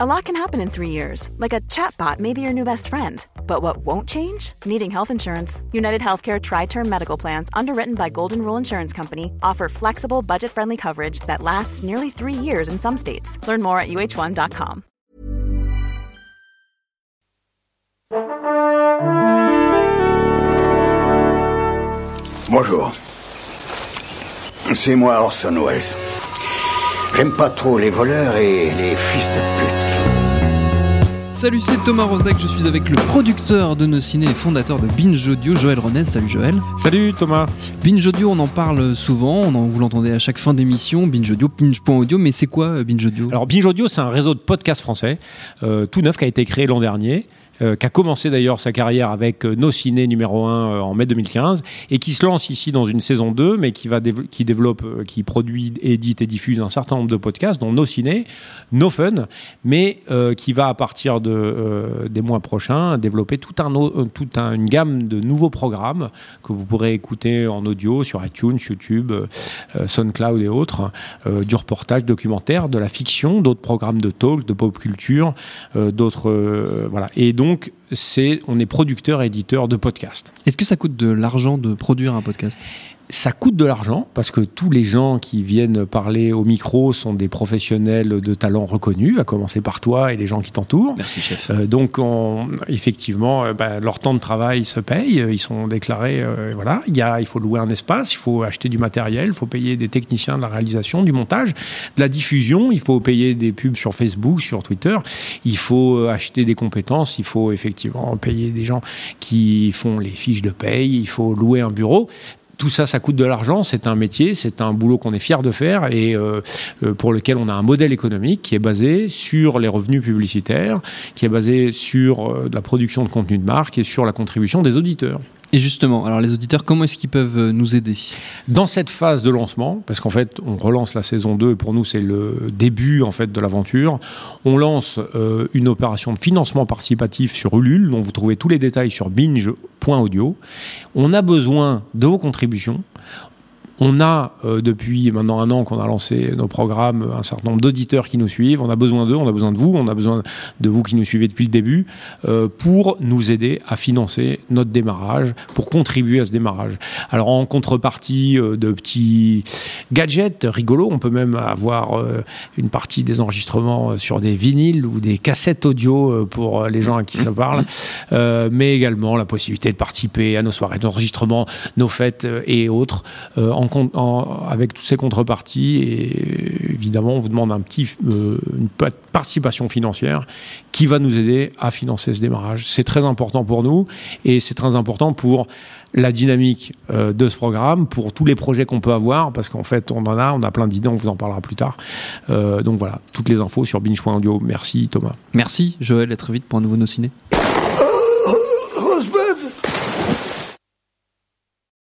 A lot can happen in three years, like a chatbot may be your new best friend. But what won't change? Needing health insurance. United Healthcare Tri Term Medical Plans, underwritten by Golden Rule Insurance Company, offer flexible, budget friendly coverage that lasts nearly three years in some states. Learn more at uh1.com. Bonjour. C'est moi Orson Welles. J'aime pas trop les voleurs et les fils de pute. Salut, c'est Thomas Rozek, je suis avec le producteur de nos ciné et fondateur de Binge Audio, Joël Ronez. Salut Joël. Salut Thomas. Binge Audio, on en parle souvent, on en, vous l'entendez à chaque fin d'émission, Binge Audio, Binge.audio, mais c'est quoi euh, Binge Audio? Alors Binge Audio, c'est un réseau de podcasts français, euh, tout neuf qui a été créé l'an dernier. Euh, qui a commencé d'ailleurs sa carrière avec euh, Nos Ciné numéro 1 euh, en mai 2015 et qui se lance ici dans une saison 2 mais qui va qui développe qui produit édite et diffuse un certain nombre de podcasts dont Nos Ciné, No Fun mais qui va à partir de des mois prochains développer toute un- une gamme de nouveaux programmes que vous pourrez écouter en audio sur iTunes, YouTube, SoundCloud et autres du reportage documentaire, de la fiction, d'autres programmes de talk, de pop culture, d'autres voilà. Et donc donc c'est on est producteur éditeur de podcasts. Est-ce que ça coûte de l'argent de produire un podcast? Ça coûte de l'argent parce que tous les gens qui viennent parler au micro sont des professionnels de talent reconnus, à commencer par toi et les gens qui t'entourent. Merci chef. Euh, donc, on- effectivement, euh, bah, leur temps de travail se paye. euh, Ils sont déclarés. euh, voilà, il y a, il faut louer un espace, il faut acheter du matériel, il faut payer des techniciens de la réalisation, du montage, de la diffusion. Il faut payer des pubs sur Facebook, sur Twitter. Il faut acheter des compétences. Il faut effectivement payer des gens qui font les fiches de paye. Il faut louer un bureau. Tout ça, ça coûte de l'argent. C'est un métier, c'est un boulot qu'on est fier de faire et euh, euh, pour lequel on a un modèle économique qui est basé sur les revenus publicitaires, qui est basé sur euh, la production de contenu de marque et sur la contribution des auditeurs. Et justement, alors les auditeurs, comment est-ce qu'ils peuvent euh, nous aider? Dans cette phase de lancement, parce qu'en fait, on relance la saison 2 et pour nous, c'est le début en fait de l'aventure, on lance euh, une opération de financement participatif sur Ulule, dont vous trouvez tous les détails sur binge.audio. On a besoin de vos contributions. On a, euh, depuis maintenant un an qu'on a lancé nos programmes, un certain nombre d'auditeurs qui nous suivent. On a besoin d'eux, on a besoin de vous, on a besoin de vous qui nous suivez depuis le début, euh, pour nous aider à financer notre démarrage, pour contribuer à ce démarrage. Alors en contrepartie euh, de petits gadgets rigolos, on peut même avoir une partie des enregistrements sur des vinyles ou des cassettes audio pour les gens à qui ça parle, euh, mais également la possibilité de participer à nos soirées d'enregistrement, nos fêtes et autres, euh, avec toutes ces contreparties. Et évidemment, on vous demande un petit, euh, une pa- participation financière qui va nous aider à financer ce démarrage. C'est très important pour nous et c'est très important pour la dynamique euh, de ce programme, pour tous les projets qu'on peut avoir, parce qu'en fait, on en a, on a plein d'idées, on vous en parlera plus tard. Euh, donc voilà, toutes les infos sur binge.audio. Merci Thomas. Merci Joël, à très vite pour un nouveau nos ciné.